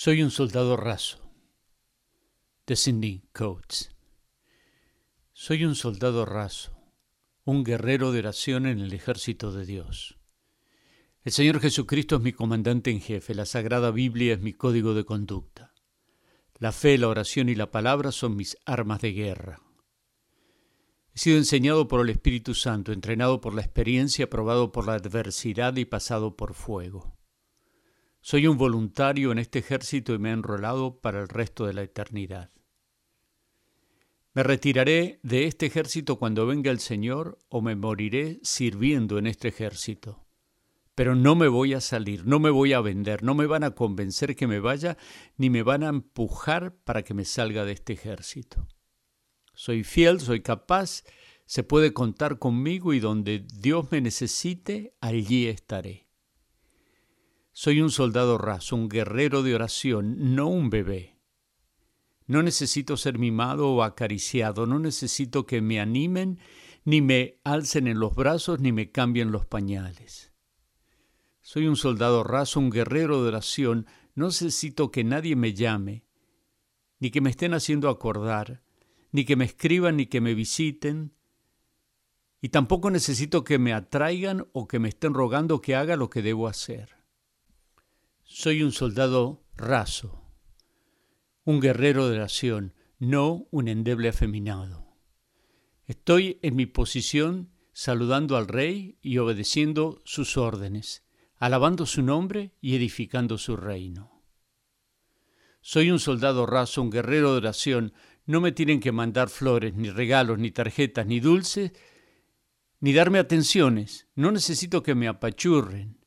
Soy un soldado raso. De Coates. Soy un soldado raso, un guerrero de oración en el ejército de Dios. El Señor Jesucristo es mi comandante en jefe, la Sagrada Biblia es mi código de conducta. La fe, la oración y la palabra son mis armas de guerra. He sido enseñado por el Espíritu Santo, entrenado por la experiencia, probado por la adversidad y pasado por fuego. Soy un voluntario en este ejército y me he enrolado para el resto de la eternidad. Me retiraré de este ejército cuando venga el Señor o me moriré sirviendo en este ejército. Pero no me voy a salir, no me voy a vender, no me van a convencer que me vaya, ni me van a empujar para que me salga de este ejército. Soy fiel, soy capaz, se puede contar conmigo y donde Dios me necesite, allí estaré. Soy un soldado raso, un guerrero de oración, no un bebé. No necesito ser mimado o acariciado, no necesito que me animen, ni me alcen en los brazos, ni me cambien los pañales. Soy un soldado raso, un guerrero de oración, no necesito que nadie me llame, ni que me estén haciendo acordar, ni que me escriban, ni que me visiten, y tampoco necesito que me atraigan o que me estén rogando que haga lo que debo hacer. Soy un soldado raso, un guerrero de oración, no un endeble afeminado. Estoy en mi posición saludando al rey y obedeciendo sus órdenes, alabando su nombre y edificando su reino. Soy un soldado raso, un guerrero de oración, no me tienen que mandar flores, ni regalos, ni tarjetas, ni dulces, ni darme atenciones, no necesito que me apachurren,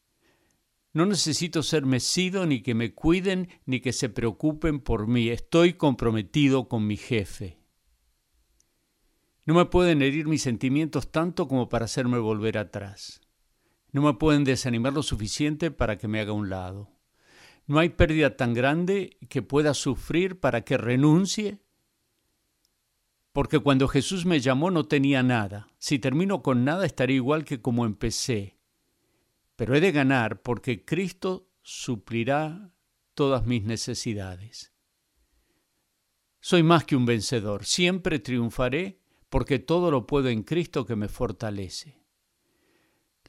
no necesito ser mecido, ni que me cuiden, ni que se preocupen por mí. Estoy comprometido con mi jefe. No me pueden herir mis sentimientos tanto como para hacerme volver atrás. No me pueden desanimar lo suficiente para que me haga un lado. No hay pérdida tan grande que pueda sufrir para que renuncie. Porque cuando Jesús me llamó no tenía nada. Si termino con nada estaré igual que como empecé pero he de ganar porque Cristo suplirá todas mis necesidades. Soy más que un vencedor, siempre triunfaré porque todo lo puedo en Cristo que me fortalece.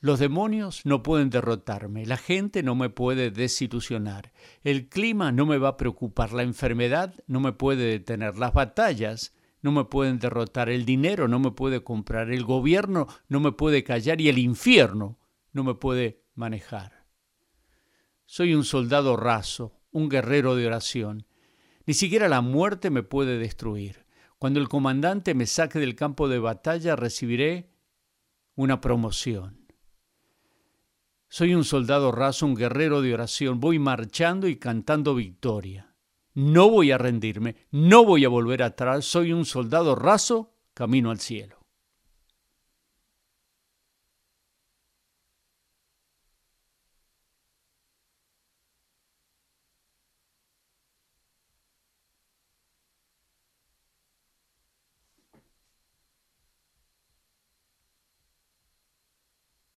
Los demonios no pueden derrotarme, la gente no me puede desilusionar, el clima no me va a preocupar, la enfermedad no me puede detener, las batallas no me pueden derrotar, el dinero no me puede comprar, el gobierno no me puede callar y el infierno no me puede manejar. Soy un soldado raso, un guerrero de oración. Ni siquiera la muerte me puede destruir. Cuando el comandante me saque del campo de batalla recibiré una promoción. Soy un soldado raso, un guerrero de oración. Voy marchando y cantando victoria. No voy a rendirme, no voy a volver atrás. Soy un soldado raso, camino al cielo.